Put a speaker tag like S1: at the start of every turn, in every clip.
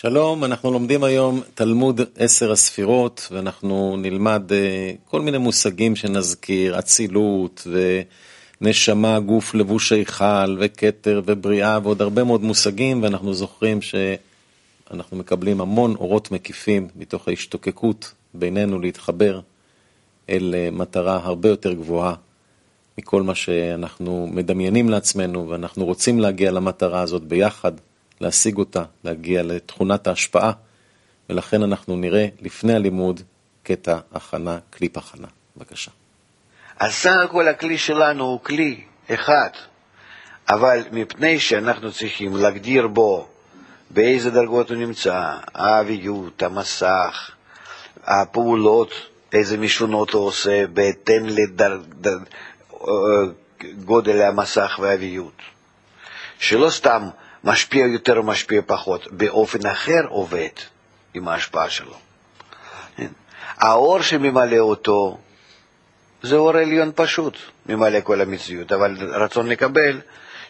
S1: שלום, אנחנו לומדים היום תלמוד עשר הספירות, ואנחנו נלמד אה, כל מיני מושגים שנזכיר, אצילות ונשמה, גוף, לבוש היכל, וכתר ובריאה, ועוד הרבה מאוד מושגים, ואנחנו זוכרים שאנחנו מקבלים המון אורות מקיפים מתוך ההשתוקקות בינינו להתחבר אל אה, מטרה הרבה יותר גבוהה מכל מה שאנחנו מדמיינים לעצמנו, ואנחנו רוצים להגיע למטרה הזאת ביחד. להשיג אותה, להגיע לתכונת ההשפעה, ולכן אנחנו נראה לפני הלימוד קטע הכנה, קליפ הכנה. בבקשה.
S2: אז סך הכל הכלי שלנו הוא כלי אחד, אבל מפני שאנחנו צריכים להגדיר בו באיזה דרגות הוא נמצא, האביות, המסך, הפעולות, איזה משונות הוא עושה בהתאם לגודל המסך והאביות. שלא סתם משפיע יותר או משפיע פחות, באופן אחר עובד עם ההשפעה שלו. כן? האור שממלא אותו זה אור עליון פשוט, ממלא כל המציאות, אבל רצון לקבל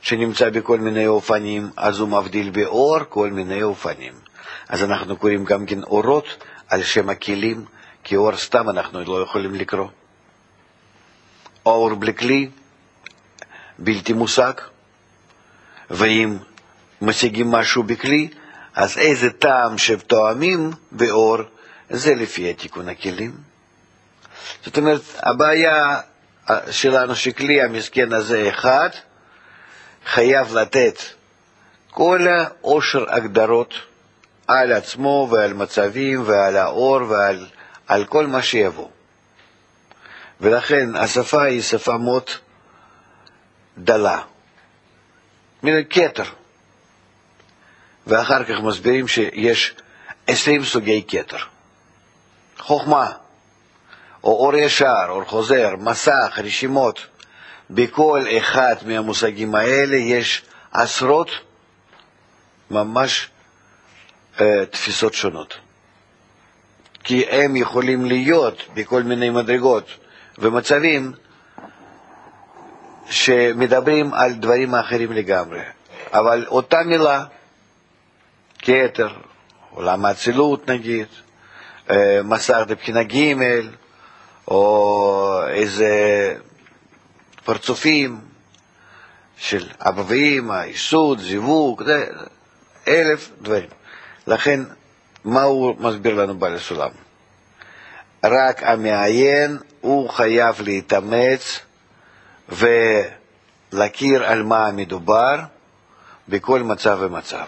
S2: שנמצא בכל מיני אופנים, אז הוא מבדיל באור כל מיני אופנים. אז אנחנו קוראים גם כן אורות על שם הכלים, כי אור סתם אנחנו לא יכולים לקרוא. אור בלי כלי, בלתי מושג, ואם משיגים משהו בכלי, אז איזה טעם שתואמים באור, זה לפי התיקון הכלים. זאת אומרת, הבעיה שלנו שכלי המסכן הזה אחד, חייב לתת כל העושר הגדרות על עצמו ועל מצבים ועל האור ועל על כל מה שיבוא. ולכן השפה היא שפה מאוד דלה, מן כתר. ואחר כך מסבירים שיש עשרים סוגי כתר. חוכמה, או אור ישר, אור חוזר, מסך, רשימות, בכל אחד מהמושגים האלה יש עשרות ממש אה, תפיסות שונות. כי הם יכולים להיות בכל מיני מדרגות ומצבים שמדברים על דברים אחרים לגמרי, אבל אותה מילה כתר, עולם האצילות נגיד, מסך לבחינה ג' או איזה פרצופים של אבא ואמא, ייסוד, זיווג, אלף דברים. לכן, מה הוא מסביר לנו בעל הסולם? רק המעיין הוא חייב להתאמץ ולהכיר על מה מדובר בכל מצב ומצב.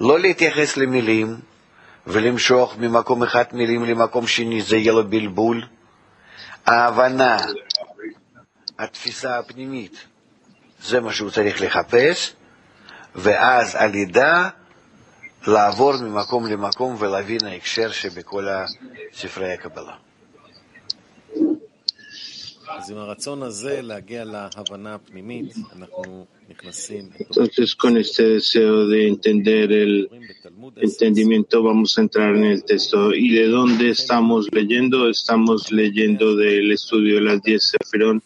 S2: לא להתייחס למילים ולמשוך ממקום אחד מילים למקום שני, זה יהיה לו בלבול. ההבנה, התפיסה הפנימית, זה מה שהוא צריך לחפש, ואז על ידה לעבור ממקום למקום ולהבין ההקשר שבכל ספרי הקבלה.
S3: Entonces, con este deseo de entender el entendimiento, vamos a entrar en el texto. ¿Y de dónde estamos leyendo? Estamos leyendo del estudio de las 10 Sefirón,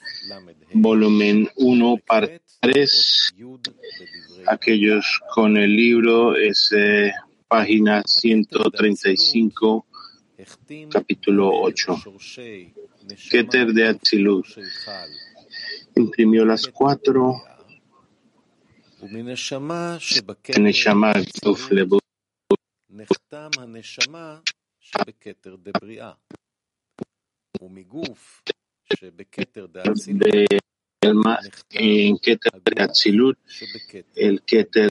S3: volumen 1, parte 3. Aquellos con el libro es eh, página 135, capítulo 8. Keter de Atzilut. Imprimió las cuatro הנשמה, גוף לבוש.
S1: נחתם הנשמה שבכתר דבריאה, ומגוף שבכתר דאצילות,
S3: en כתר דאצילות, אל כתר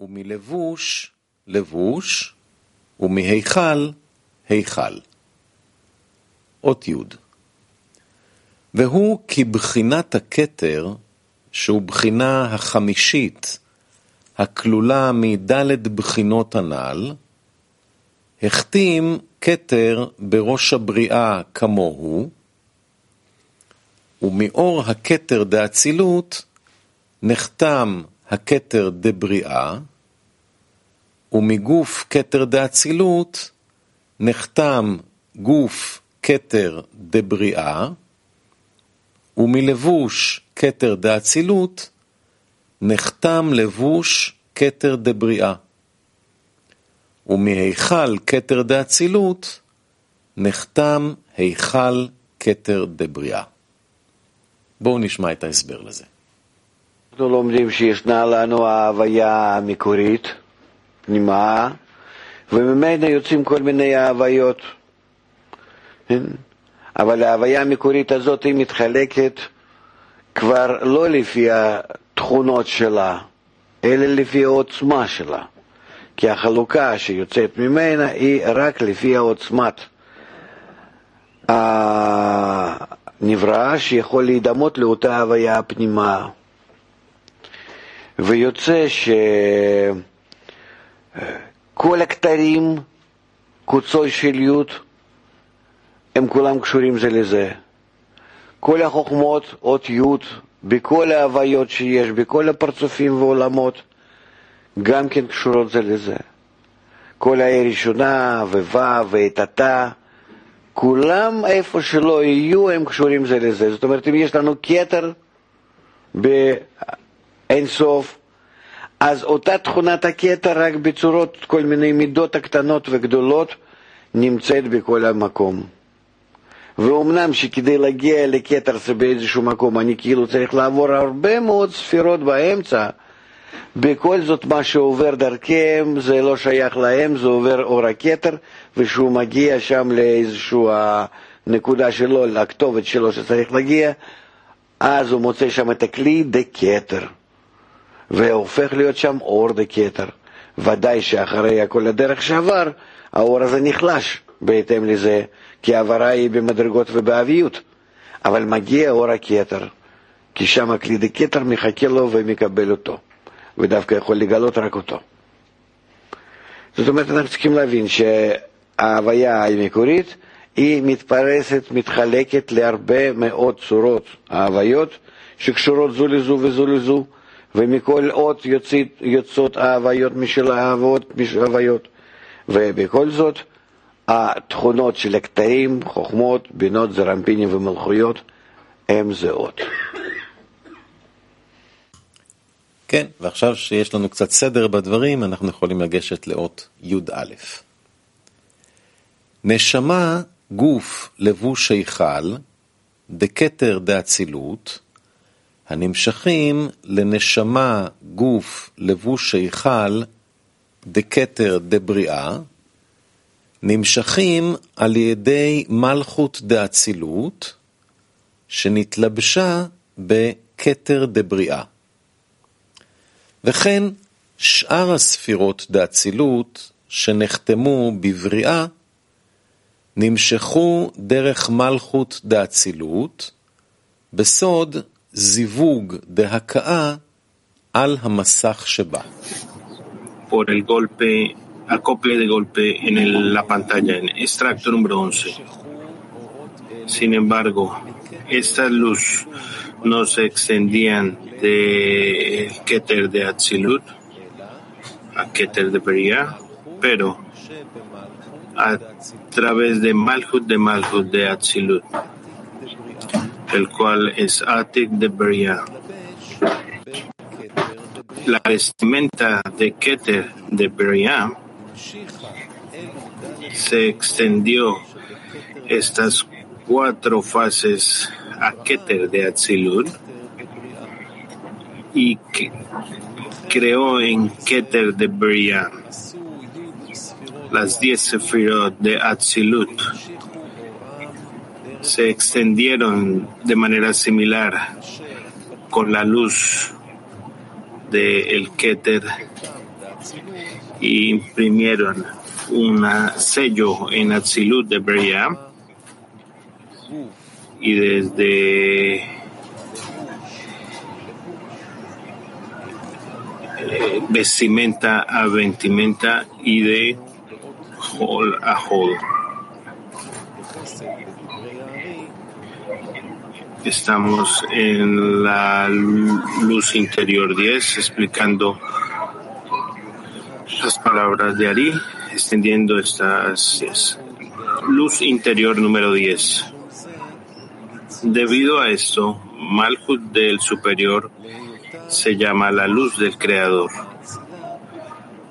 S1: ומלבוש, לבוש, ומהיכל, היכל. אות י' והוא כבחינת הכתר שהוא בחינה החמישית הכלולה מדלת בחינות הנ"ל, החתים כתר בראש הבריאה כמוהו, ומאור הכתר דאצילות נחתם הכתר דבריאה, ומגוף כתר דאצילות נחתם גוף כתר דבריאה, ומלבוש כתר דאצילות נחתם לבוש כתר דבריאה, ומהיכל כתר דאצילות נחתם היכל כתר דבריאה. בואו נשמע את ההסבר לזה.
S2: אנחנו לומדים שישנה לנו ההוויה המקורית, פנימה, וממנה יוצאים כל מיני ההוויות. כן? אבל ההוויה המקורית הזאת היא מתחלקת כבר לא לפי התכונות שלה, אלא לפי העוצמה שלה. כי החלוקה שיוצאת ממנה היא רק לפי העוצמת הנברא שיכול להידמות לאותה הוויה הפנימה. ויוצא שכל הכתרים, קוצו של י', הם כולם קשורים זה לזה. כל החוכמות, אות י', בכל ההוויות שיש, בכל הפרצופים ועולמות, גם כן קשורות זה לזה. כל ה"א ראשונה וו' ואתתה, כולם איפה שלא יהיו הם קשורים זה לזה. זאת אומרת, אם יש לנו כתר באין סוף, אז אותה תכונת הכתר רק בצורות, כל מיני מידות הקטנות וגדולות, נמצאת בכל המקום. ואומנם שכדי להגיע לכתר זה באיזשהו מקום אני כאילו צריך לעבור הרבה מאוד ספירות באמצע, בכל זאת מה שעובר דרכם זה לא שייך להם, זה עובר אור הכתר, וכשהוא מגיע שם לאיזושהי הנקודה שלו, לכתובת שלו שצריך להגיע, אז הוא מוצא שם את הכלי דקטר, והופך להיות שם אור דקטר. ודאי שאחרי כל הדרך שעבר, האור הזה נחלש בהתאם לזה, כי העברה היא במדרגות ובאביות. אבל מגיע אור הכתר, כי שם הכלי דקטר מחכה לו ומקבל אותו. ודווקא יכול לגלות רק אותו. זאת אומרת, אנחנו צריכים להבין שההוויה המקורית היא מתפרסת, מתחלקת להרבה מאוד צורות ההוויות שקשורות זו לזו וזו לזו, ומכל אות יוצאות ההוויות משל ההוויות, ובכל זאת התכונות של הכתרים, חוכמות, בינות, זרמפינים ומלכויות הם זהות.
S1: כן, ועכשיו שיש לנו קצת סדר בדברים, אנחנו יכולים לגשת לאות י"א. נשמה, גוף, לבוש היכל, דקטר דאצילות, הנמשכים לנשמה, גוף, לבוש היכל, דקטר דבריאה, נמשכים על ידי מלכות דאצילות, שנתלבשה בכתר דבריאה. וכן שאר הספירות דאצילות שנחתמו בבריאה נמשכו דרך מלכות דאצילות בסוד זיווג דהכאה על המסך שבה.
S3: por el golpe, acople de golpe en el, la pantalla, en extracto número 11. Sin embargo, esta luz no se extendían de Keter de Atzilut a Keter de Beria, pero a través de Malhut de Malhut de Atzilut, el cual es Atik de Beria. La vestimenta de Keter de Beria se extendió estas cuatro fases a Keter de Atzilut y creó en Keter de Beria las diez sefirot de Atzilut. Se extendieron de manera similar con la luz del el Keter y imprimieron un sello en Atzilut de Beria y desde vestimenta a vestimenta y de hall a hall. Estamos en la luz interior 10 explicando las palabras de Ari, extendiendo estas 10. Luz interior número 10. Debido a esto, Malhut del superior se llama la luz del creador.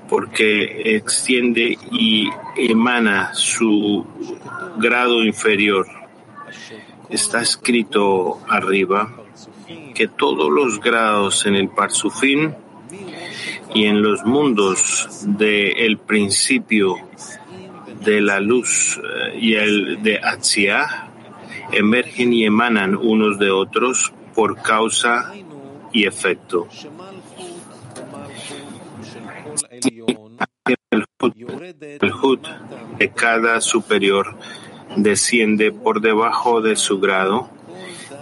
S3: porque extiende y emana su grado inferior. Está escrito arriba que todos los grados en el Parsufim y en los mundos del principio de la luz eh, y el de Atziah emergen y emanan unos de otros por causa y efecto. El Hud de cada superior desciende por debajo de su grado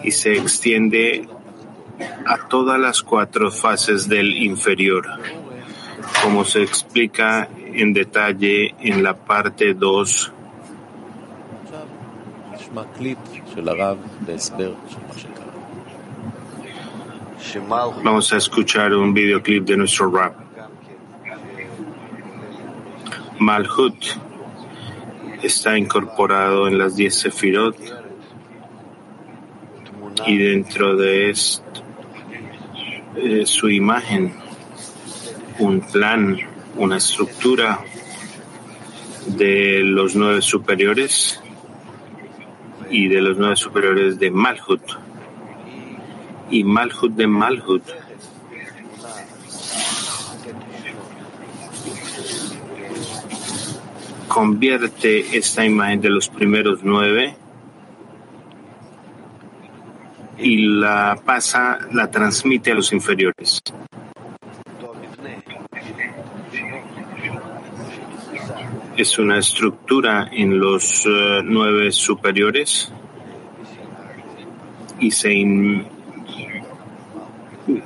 S3: y se extiende a todas las cuatro fases del inferior, como se explica en detalle en la parte 2 Vamos a escuchar un videoclip de nuestro rap. Malhut está incorporado en las 10 Sefirot y dentro de esto eh, su imagen, un plan, una estructura de los nueve superiores y de los nueve superiores de Malhut y Malhut de Malhut. Convierte esta imagen de los primeros nueve y la pasa, la transmite a los inferiores. Es una estructura en los eh, nueve superiores y se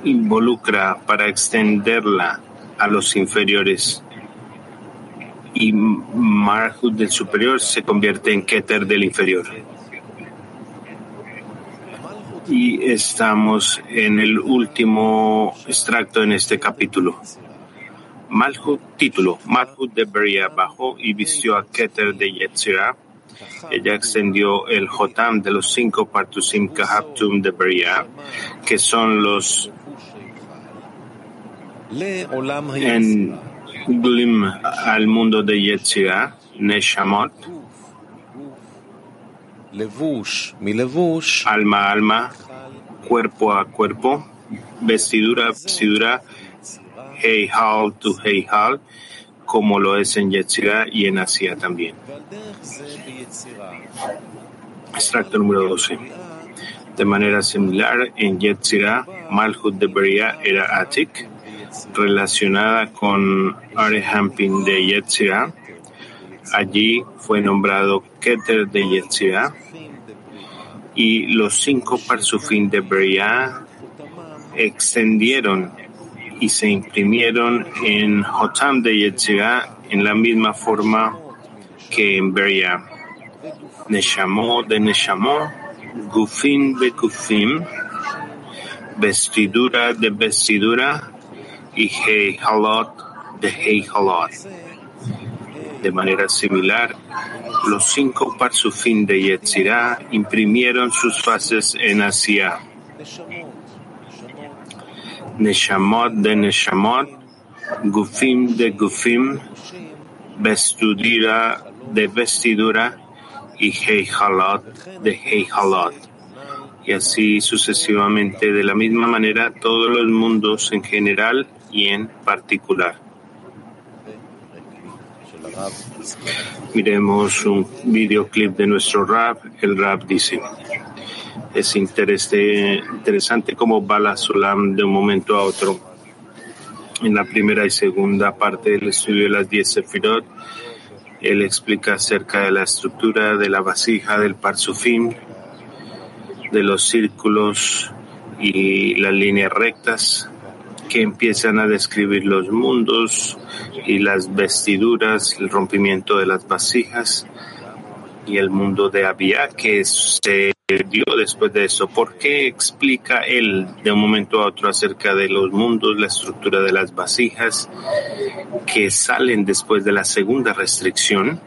S3: involucra para extenderla a los inferiores. Y Marhut del superior se convierte en Keter del inferior y estamos en el último extracto en este capítulo. Malhut, título, Malhut de Beria bajó y vistió a Keter de Yetzirah. Ella extendió el Jotam de los cinco Partusim Kahaptum de Beria, que son los en Glim al mundo de Yetzirah, Neshamot, alma a alma, cuerpo a cuerpo, vestidura a vestidura, Heihal to Heihal, como lo es en Yetzirah y en Asia también. Extracto número 12. De manera similar, en Yetzirah, Malhut de Beria era Atik, relacionada con Arehampin de Yetzirah, Allí fue nombrado Keter de Yetzirah y los cinco Parsufim de Beria extendieron y se imprimieron en Hotam de Yetzirah en la misma forma que en Beria. Neshamó de Neshamó, Gufim de Gufim, vestidura de vestidura y Heihalot de Heihalot. De manera similar, los cinco Parsufim de Yetzirah imprimieron sus fases en Asia. Neshamot de Neshamot, Gufim de Gufim, vestidura de vestidura y Heihalot de Heihalot. Y así sucesivamente, de la misma manera, todos los mundos en general y en particular. Miremos un videoclip de nuestro rap. El rap dice, es interesante cómo va la Sulam de un momento a otro. En la primera y segunda parte del estudio de las 10 Sefirot, él explica acerca de la estructura de la vasija del Parsufim, de los círculos y las líneas rectas, que empiezan a describir los mundos y las vestiduras, el rompimiento de las vasijas y el mundo de Abia que se dio después de eso. ¿Por qué explica él de un momento a otro acerca de los mundos, la estructura de las vasijas que salen después de la segunda restricción?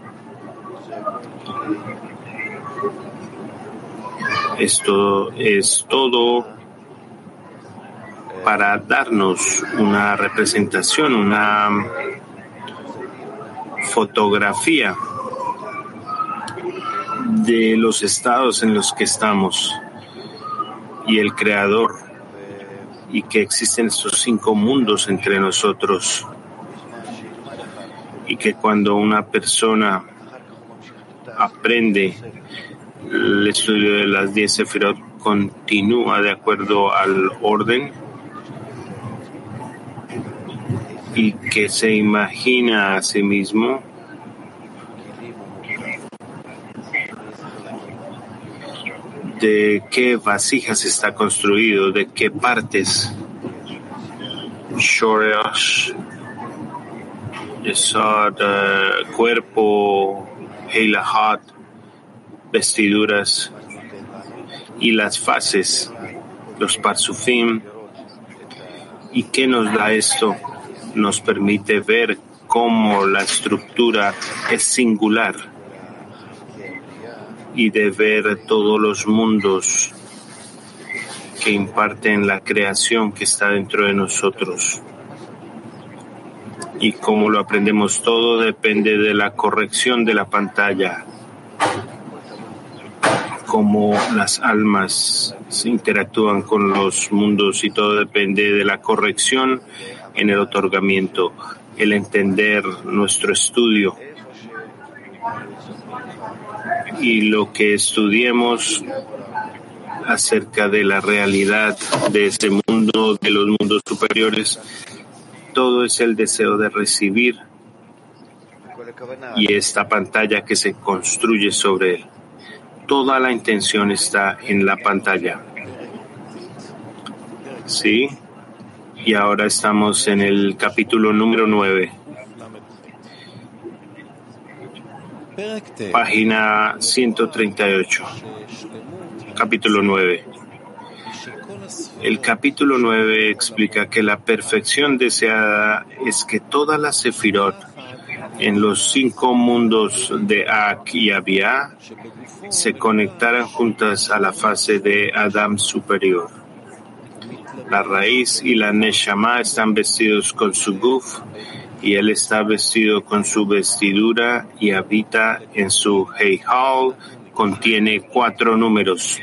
S3: Esto es todo para darnos una representación, una fotografía de los estados en los que estamos y el creador y que existen estos cinco mundos entre nosotros y que cuando una persona aprende el estudio de las diez sefirot continúa de acuerdo al orden y que se imagina a sí mismo de qué vasijas está construido, de qué partes. Shoresh, Yesod, cuerpo, Heilahat, vestiduras y las fases, los parsufim. ¿Y qué nos da esto? Nos permite ver cómo la estructura es singular y de ver todos los mundos que imparten la creación que está dentro de nosotros. Y cómo lo aprendemos todo depende de la corrección de la pantalla, cómo las almas se interactúan con los mundos y todo depende de la corrección en el otorgamiento, el entender nuestro estudio y lo que estudiemos acerca de la realidad de este mundo, de los mundos superiores, todo es el deseo de recibir y esta pantalla que se construye sobre él. Toda la intención está en la pantalla. ¿Sí? Y ahora estamos en el capítulo número 9. Página 138. Capítulo 9. El capítulo 9 explica que la perfección deseada es que todas las sefirot en los cinco mundos de Ak y Abia se conectaran juntas a la fase de Adam superior. La raíz y la Neshama están vestidos con su guf y él está vestido con su vestidura y habita en su Heihal, contiene cuatro números.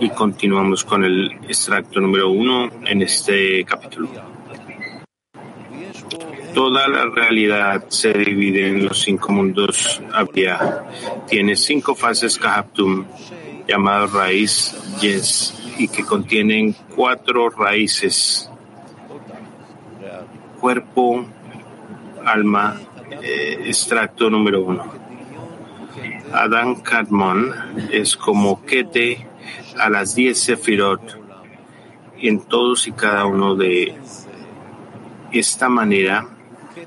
S3: Y continuamos con el extracto número uno en este capítulo. Toda la realidad se divide en los cinco mundos Abia. Tiene cinco fases Kahaptum, llamado raíz Yes, y que contienen cuatro raíces, cuerpo, alma, eh, extracto número uno. Adán Kadmon es como Kete a las diez Sefirot en todos y cada uno de esta manera.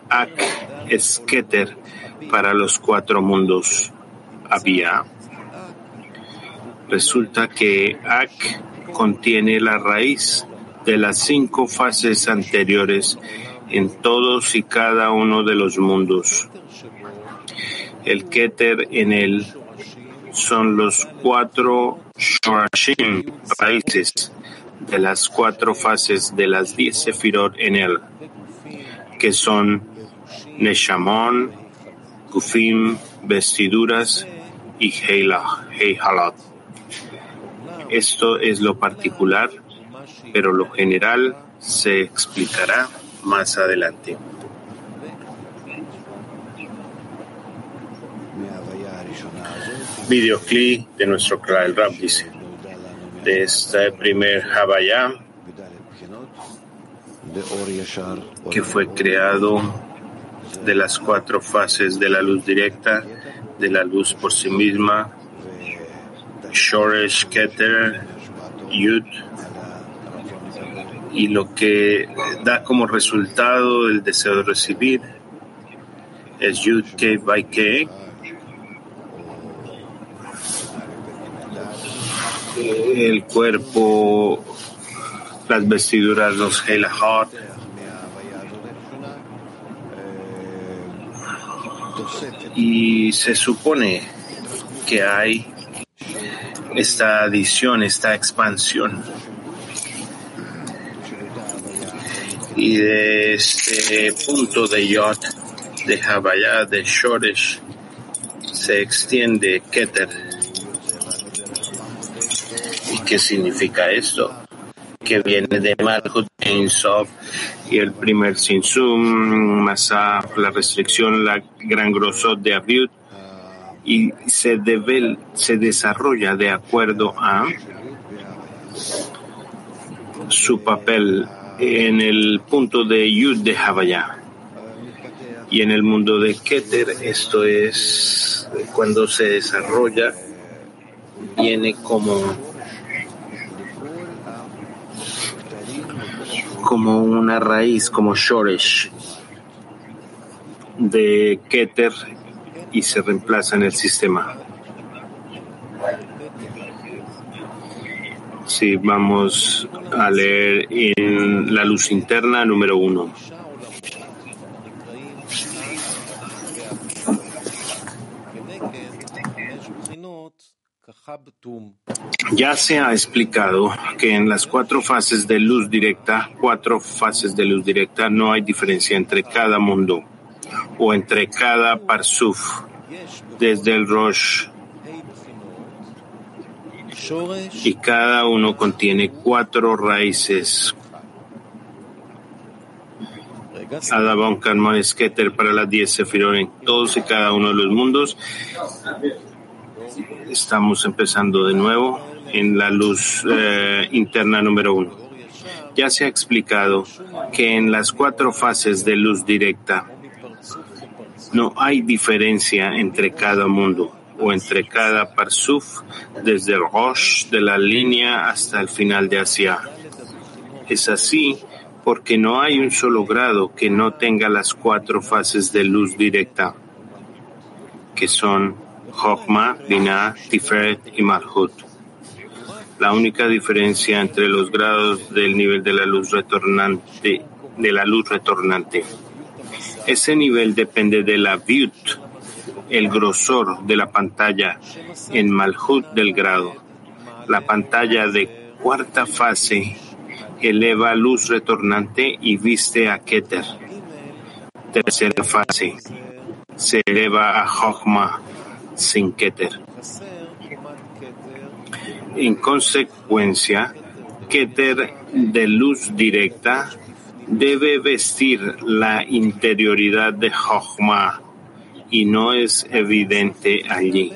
S3: Ak es Keter para los cuatro mundos. Había. Resulta que Ak contiene la raíz de las cinco fases anteriores en todos y cada uno de los mundos. El Keter en él son los cuatro Shorashim, raíces de las cuatro fases de las diez Sefirot en él, que son Neshamon, Kufim, vestiduras y Heihalat. Esto es lo particular, pero lo general se explicará más adelante. Videoclip de nuestro Kral Rap dice, de este primer Havaya que fue creado de las cuatro fases de la luz directa, de la luz por sí misma, Shoresh Keter Yud y lo que da como resultado el deseo de recibir es Yud Ke by Ke el cuerpo las vestiduras los Helahot y se supone que hay esta adición, esta expansión. y de este punto de Yod, de Havaya, de Shoresh, se extiende Keter. ¿Y qué significa esto? Que viene de Malchut Sof y el primer Sinsum, Masaf, la restricción, la gran grosor de Abiud, y se, debe, se desarrolla de acuerdo a su papel en el punto de Yud de Havaya. Y en el mundo de Keter, esto es cuando se desarrolla, viene como, como una raíz, como Shoresh de Keter y se reemplaza en el sistema. Si vamos a leer en la luz interna número uno. Ya se ha explicado que en las cuatro fases de luz directa, cuatro fases de luz directa, no hay diferencia entre cada mundo o entre cada parsuf, desde el Rosh y cada uno contiene cuatro raíces. Adabon, Karmon, Sketer para las diez Sefirot en todos y cada uno de los mundos. Estamos empezando de nuevo en la luz eh, interna número uno. Ya se ha explicado que en las cuatro fases de luz directa no hay diferencia entre cada mundo o entre cada parsuf, desde el Rosh de la línea hasta el final de Asia. Es así porque no hay un solo grado que no tenga las cuatro fases de luz directa, que son Chokma, Binah, Tiferet y Malhut. La única diferencia entre los grados del nivel de la luz retornante, de la luz retornante. Ese nivel depende de la Viut, el grosor de la pantalla en Malhut del grado. La pantalla de cuarta fase eleva luz retornante y viste a Keter. Tercera fase se eleva a Jochma sin Keter. En consecuencia, Keter de luz directa debe vestir la interioridad de Jochma y no es evidente allí.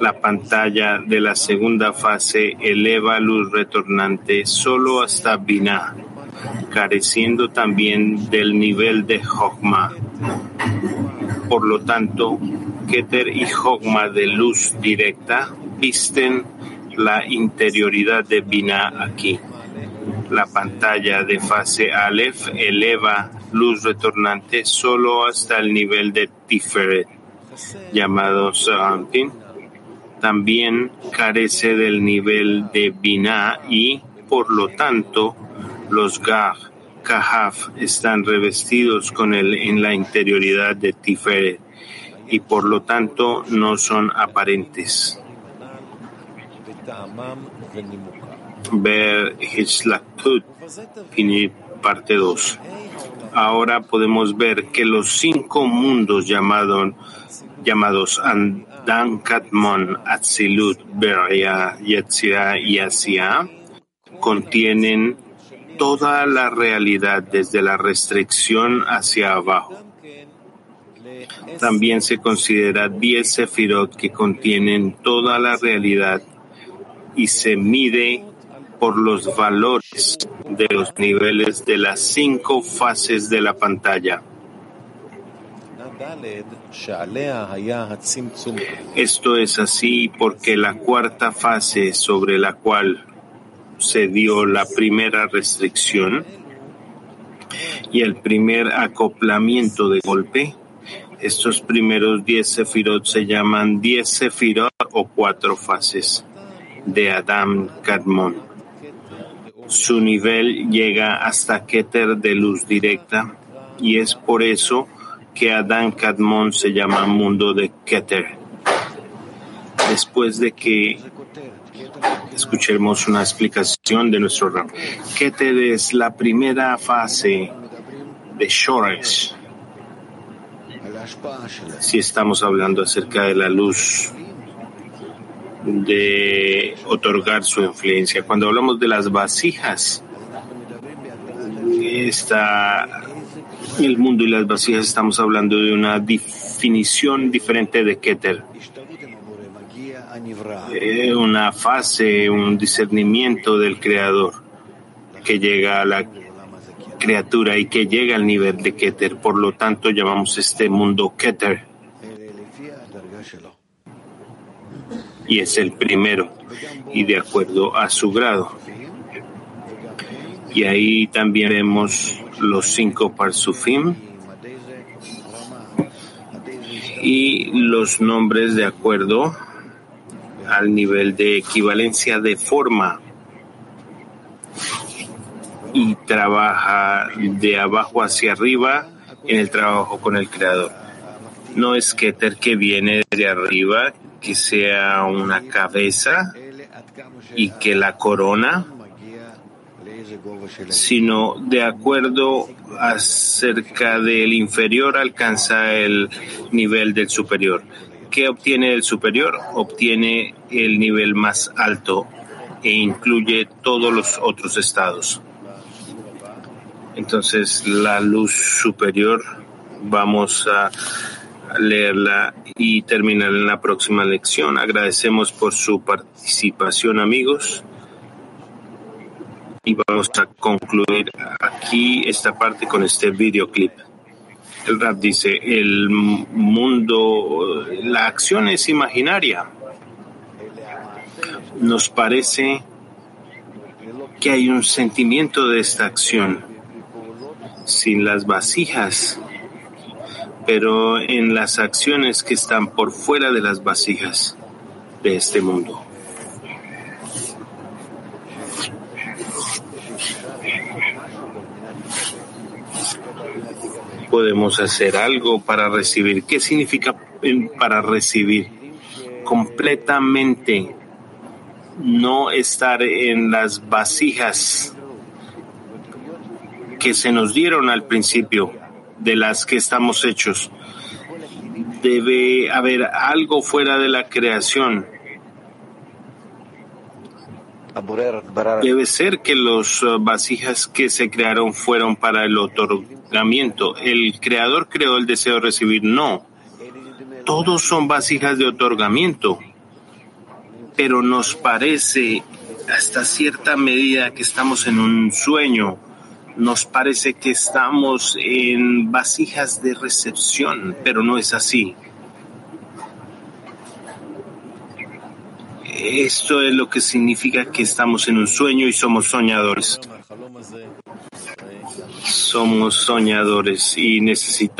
S3: La pantalla de la segunda fase eleva luz retornante solo hasta Binah, careciendo también del nivel de Hogma. Por lo tanto, Keter y Hogma de luz directa visten la interioridad de Binah aquí. La pantalla de fase Aleph eleva luz retornante solo hasta el nivel de Tiferet, llamado Serampin. También carece del nivel de Binah y, por lo tanto, los Gag, Kahaf están revestidos con él en la interioridad de Tiferet y por lo tanto no son aparentes ver Hishlaktut, parte 2. Ahora podemos ver que los cinco mundos llamados, llamados Andan, Katmon, Atzilut, Beria, Yetzirah y Asia contienen toda la realidad desde la restricción hacia abajo. También se considera 10 sefirot que contienen toda la realidad y se mide por los valores de los niveles de las cinco fases de la pantalla. Esto es así porque la cuarta fase sobre la cual se dio la primera restricción y el primer acoplamiento de golpe, estos primeros diez sefirot se llaman diez sefirot o cuatro fases de Adam Kadmon. Su nivel llega hasta Keter de luz directa y es por eso que Adam Kadmon se llama mundo de Keter. Después de que Escuchemos una explicación de nuestro rap. Keter es la primera fase de Shoresh. Si estamos hablando acerca de la luz, de otorgar su influencia. Cuando hablamos de las vasijas, está el mundo y las vasijas, estamos hablando de una definición diferente de Keter. Eh, una fase, un discernimiento del Creador que llega a la criatura y que llega al nivel de Keter. Por lo tanto, llamamos este mundo Keter. Y es el primero, y de acuerdo a su grado. Y ahí también vemos los cinco parsufim y los nombres de acuerdo al nivel de equivalencia de forma y trabaja de abajo hacia arriba en el trabajo con el creador. No es Keter que viene de arriba, que sea una cabeza y que la corona, sino de acuerdo acerca del inferior alcanza el nivel del superior. ¿Qué obtiene el superior? Obtiene el nivel más alto e incluye todos los otros estados. Entonces, la luz superior, vamos a leerla y terminar en la próxima lección. Agradecemos por su participación, amigos. Y vamos a concluir aquí esta parte con este videoclip. El rap dice, el mundo, la acción es imaginaria. Nos parece que hay un sentimiento de esta acción. Sin las vasijas, pero en las acciones que están por fuera de las vasijas de este mundo. podemos hacer algo para recibir. ¿Qué significa para recibir? Completamente no estar en las vasijas que se nos dieron al principio, de las que estamos hechos. Debe haber algo fuera de la creación Debe ser que los uh, vasijas que se crearon fueron para el otorgamiento. El creador creó el deseo de recibir. No. Todos son vasijas de otorgamiento. Pero nos parece hasta cierta medida que estamos en un sueño. Nos parece que estamos en vasijas de recepción, pero no es así. Esto es lo que significa que estamos en un sueño y somos soñadores. Somos soñadores y necesitamos